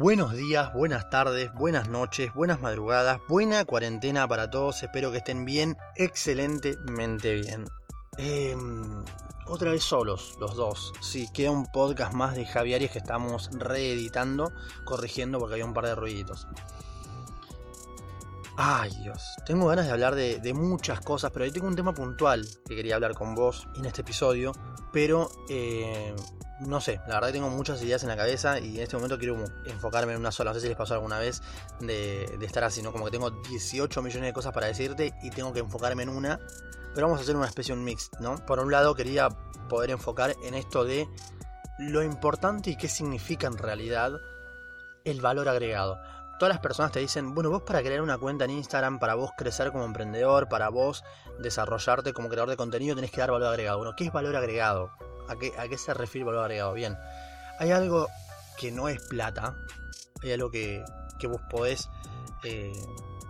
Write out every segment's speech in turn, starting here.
Buenos días, buenas tardes, buenas noches, buenas madrugadas, buena cuarentena para todos. Espero que estén bien, excelentemente bien. Em, otra vez solos, los dos. Sí, queda un podcast más de Javier que estamos reeditando, corrigiendo porque había un par de ruiditos. Ay Dios, tengo ganas de hablar de, muchas cosas, pero hoy tengo un tema puntual que quería hablar con vos en este episodio, pero eh, no sé, la verdad que tengo muchas ideas en la cabeza y en este momento quiero enfocarme en una sola. No sé si les pasó alguna vez de, estar así, ¿no? Como que tengo 18 millones de cosas para decirte y tengo que enfocarme en una. Pero vamos a hacer una especie de un mix, ¿no? Por un lado quería poder enfocar en esto de lo importante y qué significa en realidad el valor agregado. Todas las personas te dicen, bueno, vos para crear una cuenta en Instagram, para vos crecer como emprendedor, para vos desarrollarte como creador de contenido, tenés que dar valor agregado. Bueno, ¿qué es valor agregado? ¿A qué, ¿A qué se refiere valor agregado? Bien, hay algo que no es plata, hay algo que, que vos podés, eh,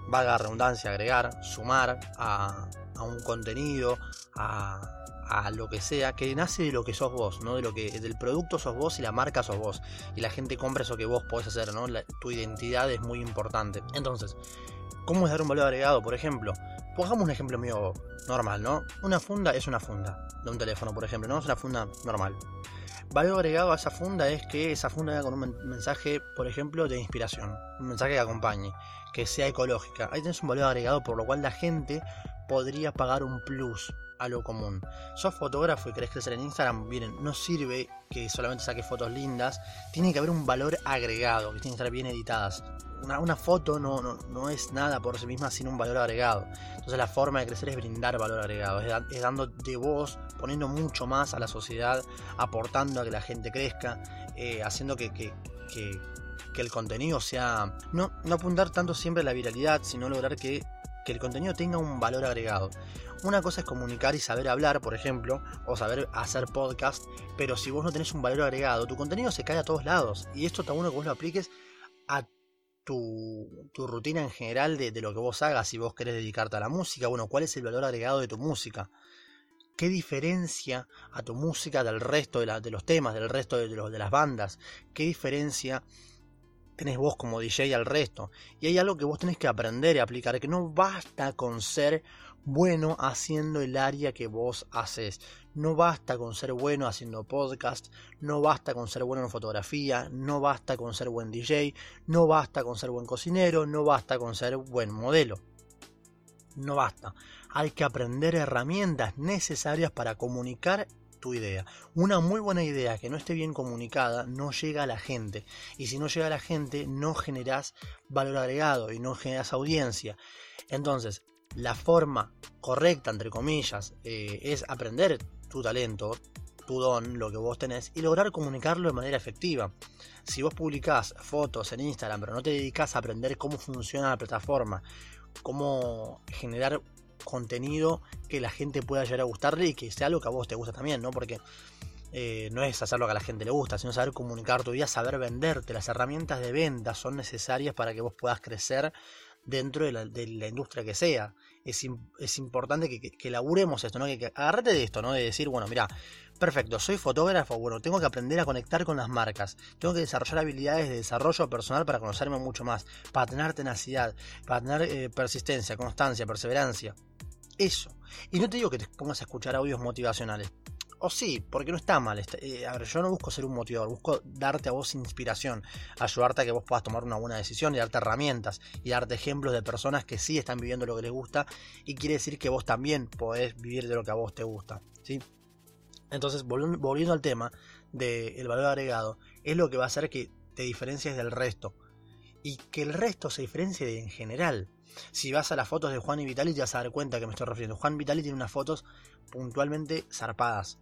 valga redundancia, agregar, sumar a, a un contenido, a, a, lo que sea, que nace de lo que sos vos, ¿no? De lo que, del producto sos vos y la marca sos vos. Y la gente compra eso que vos podés hacer, ¿no? Tu identidad es muy importante. Entonces, ¿cómo es dar un valor agregado? Por ejemplo, pongamos un ejemplo mío normal, ¿no? Una funda es una funda de un teléfono, por ejemplo, no es una funda normal. Valor agregado a esa funda es que esa funda venga con un mensaje, por ejemplo, de inspiración, un mensaje que acompañe, que sea ecológica. Ahí tenés un valor agregado por lo cual la gente podría pagar un plus a lo común. Sos fotógrafo y querés crecer en Instagram, miren, no sirve que solamente saques fotos lindas, tiene que haber un valor agregado, que tienen que estar bien editadas. Una, una foto no, no, no, es nada por sí misma sin un valor agregado. Entonces la forma de crecer es brindar valor agregado, es, da, es dando de vos, poniendo mucho más a la sociedad, aportando a que la gente crezca, eh, haciendo que, que, que, que, el contenido sea... No, no apuntar tanto siempre a la viralidad, sino lograr que que el contenido tenga un valor agregado. Una cosa es comunicar y saber hablar, por ejemplo, o saber hacer podcast, pero si vos no tenés un valor agregado, tu contenido se cae a todos lados. Y esto está bueno que vos lo apliques a tu, rutina en general de, lo que vos hagas. Si vos querés dedicarte a la música, bueno, ¿cuál es el valor agregado de tu música? ¿Qué diferencia a tu música del resto de los temas, del resto de, los, de las bandas? ¿Qué diferencia tenés vos como DJ al resto. Y hay algo que vos tenés que aprender y aplicar, que no basta con ser bueno haciendo el área que vos haces. No basta con ser bueno haciendo podcast, no basta con ser bueno en fotografía, no basta con ser buen DJ, no basta con ser buen cocinero, no basta con ser buen modelo. No basta. Hay que aprender herramientas necesarias para comunicar tu idea. Una muy buena idea que no esté bien comunicada no llega a la gente. Y si no llega a la gente, no generas valor agregado y no generas audiencia. Entonces, la forma correcta, entre comillas, eh, es aprender tu talento, tu don, lo que vos tenés, y lograr comunicarlo de manera efectiva. Si vos publicás fotos en Instagram, pero no te dedicas a aprender cómo funciona la plataforma, cómo generar contenido que la gente pueda llegar a gustarle y que sea algo que a vos te gusta también, ¿no? Porque eh, no es hacer lo que a la gente le gusta, sino saber comunicar tu vida, saber venderte. Las herramientas de venta son necesarias para que vos puedas crecer dentro de la, industria que sea. Es, es importante que, que, que, laburemos esto, ¿no? Que, que agarrate de esto, ¿no? De decir, bueno, mira, perfecto, soy fotógrafo, bueno, tengo que aprender a conectar con las marcas, tengo que desarrollar habilidades de desarrollo personal para conocerme mucho más, para tener tenacidad, para tener eh, persistencia, constancia, perseverancia. Eso. Y no te digo que te pongas a escuchar audios motivacionales. O sí, porque no está mal. Eh, a ver, yo no busco ser un motivador, busco darte a vos inspiración, ayudarte a que vos puedas tomar una buena decisión y darte herramientas y darte ejemplos de personas que sí están viviendo lo que les gusta y quiere decir que vos también podés vivir de lo que a vos te gusta. ¿sí? Entonces, volviendo al tema del de valor agregado, es lo que va a hacer que te diferencies del resto y que el resto se diferencie en general. Si vas a las fotos de Juan y Vitali te vas a dar cuenta que me estoy refiriendo. Juan Vitali tiene unas fotos puntualmente zarpadas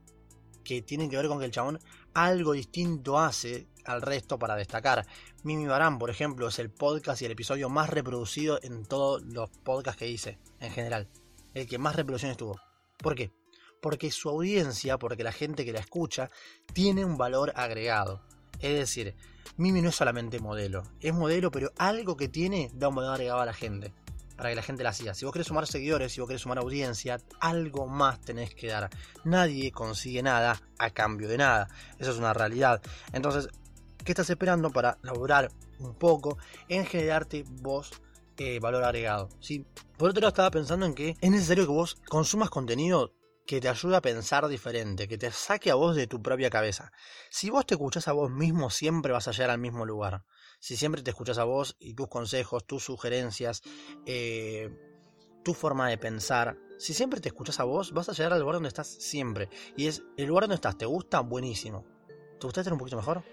que tienen que ver con que el chabón algo distinto hace al resto para destacar. Mimi Barán, por ejemplo, es el podcast y el episodio más reproducido en todos los podcasts que hice, en general. El que más reproducciones tuvo. ¿Por qué? Porque su audiencia, porque la gente que la escucha, tiene un valor agregado. Es decir, Mimi no es solamente modelo, es modelo, pero algo que tiene da un valor agregado a la gente para que la gente la siga. Si vos querés sumar seguidores, si vos querés sumar audiencia, algo más tenés que dar. Nadie consigue nada a cambio de nada. Eso es una realidad. Entonces, ¿Qué estás esperando para lograr un poco en generarte vos eh, valor agregado? ¿sí? Por otro lado, estaba pensando en que es necesario que vos consumas contenido que te ayude a pensar diferente, que te saque a vos de tu propia cabeza. Si vos te escuchás a vos mismo, siempre vas a llegar al mismo lugar. Si siempre te escuchás a vos y tus consejos, tus sugerencias, eh, tu forma de pensar, si siempre te escuchas a vos, vas a llegar al lugar donde estás siempre. Y es el lugar donde estás, ¿te gusta? Buenísimo. ¿Te gusta estar un poquito mejor?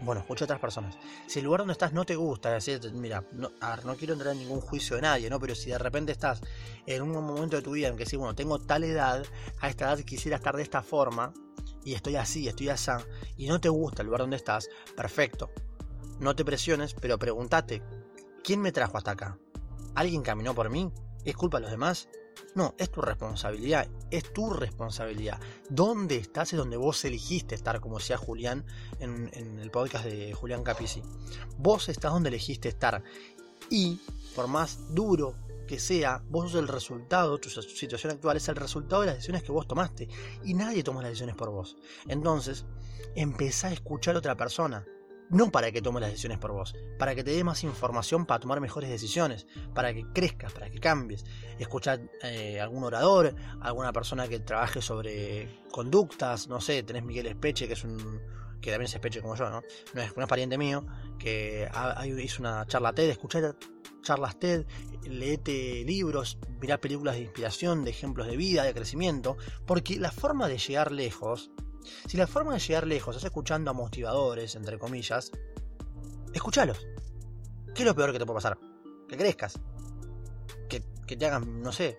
Bueno, escucha a otras personas. Si el lugar donde estás no te gusta, decir, mira, no, no quiero entrar en ningún juicio de nadie, ¿no? Pero si de repente estás en un momento de tu vida en que sí, bueno, tengo tal edad, a esta edad quisiera estar de esta forma, y estoy así, estoy así, y no te gusta el lugar donde estás, perfecto. No te presiones, pero pregúntate, ¿quién me trajo hasta acá? ¿Alguien caminó por mí? ¿Es culpa de los demás? No, es tu responsabilidad, es tu responsabilidad. ¿Dónde estás? Es donde vos elegiste estar, como decía Julián en, el podcast de Julián Capici. Vos estás donde elegiste estar. Y, por más duro que sea, vos sos el resultado, tu situación actual es el resultado de las decisiones que vos tomaste. Y nadie toma las decisiones por vos. Entonces, empezá a escuchar a otra persona no para que tome las decisiones por vos, para que te dé más información para tomar mejores decisiones, para que crezcas, para que cambies. Escuchar eh, algún orador, alguna persona que trabaje sobre conductas, no sé, tenés Miguel Espeche, que es un que también es Espeche como yo, ¿no? No es, un pariente mío, que hizo una charla TED, escuchá charlas TED, leete libros, mirá películas de inspiración, de ejemplos de vida, de crecimiento, porque la forma de llegar lejos si la forma de llegar lejos es escuchando a motivadores, entre comillas, escúchalos. ¿Qué es lo peor que te puede pasar? Que crezcas. Que, te hagan, no sé,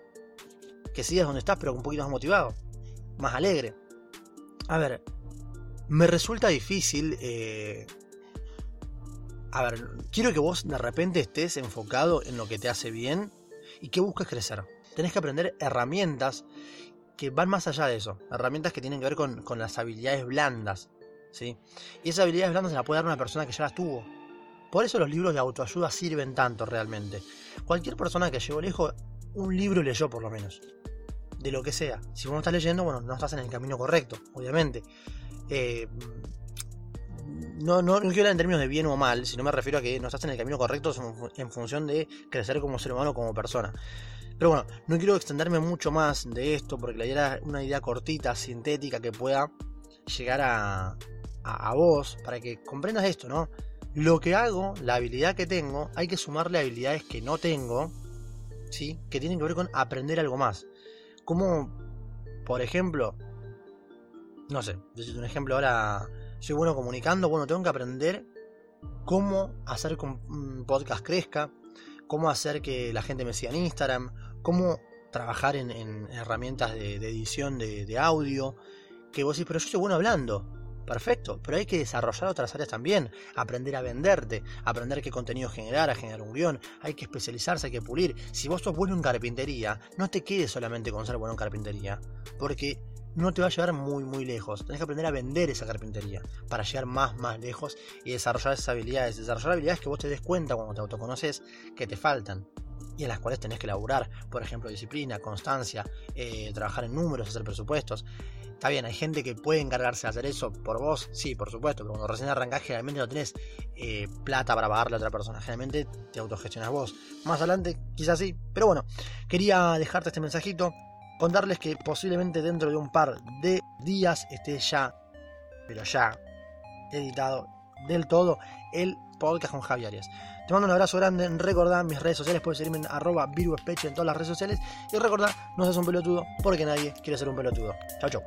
que sigas donde estás, pero un poquito más motivado, más alegre. A ver, me resulta difícil. Eh, a ver, quiero que vos de repente estés enfocado en lo que te hace bien y que busques crecer. Tenés que aprender herramientas que van más allá de eso. Herramientas que tienen que ver con, las habilidades blandas. ¿sí? Y esas habilidades blandas se las puede dar una persona que ya las tuvo. Por eso los libros de autoayuda sirven tanto realmente. Cualquier persona que llegó lejos, un libro leyó por lo menos. De lo que sea. Si vos no estás leyendo, bueno, no estás en el camino correcto, obviamente. Eh, no, no, no, quiero hablar en términos de bien o mal, sino me refiero a que no estás en el camino correcto en función de crecer como ser humano, como persona. Pero bueno, no quiero extenderme mucho más de esto porque la idea una idea cortita, sintética, que pueda llegar a, a, vos para que comprendas esto, ¿no? Lo que hago, la habilidad que tengo, hay que sumarle habilidades que no tengo, ¿sí? Que tienen que ver con aprender algo más. Como, por ejemplo, no sé, un ejemplo ahora, soy bueno comunicando, bueno, tengo que aprender cómo hacer que un podcast crezca, cómo hacer que la gente me siga en Instagram, cómo trabajar en, herramientas de, edición de, audio, que vos decís, pero yo soy bueno hablando. Perfecto, pero hay que desarrollar otras áreas también, aprender a venderte, aprender qué contenido generar, a generar un guion, hay que especializarse, hay que pulir. Si vos sos bueno en carpintería, no te quedes solamente con ser bueno en carpintería, porque no te va a llevar muy muy lejos. Tenés que aprender a vender esa carpintería para llegar más más lejos y desarrollar esas habilidades, desarrollar habilidades que vos te des cuenta cuando te autoconoces que te faltan y en las cuales tenés que laburar, por ejemplo, disciplina, constancia, eh, trabajar en números, hacer presupuestos. Está bien, hay gente que puede encargarse de hacer eso por vos, sí, por supuesto, pero cuando recién arrancás generalmente no tenés eh, plata para pagarle a otra persona, generalmente te autogestionas vos. Más adelante, quizás sí, pero bueno, quería dejarte este mensajito, contarles que posiblemente dentro de un par de días esté ya, pero ya, editado del todo el podcast con Javi Arias. Te mando un abrazo grande. Recordá mis redes sociales. Puedes seguirme en arroba en todas las redes sociales. Y recordá, no seas un pelotudo porque nadie quiere ser un pelotudo. Chao, chao.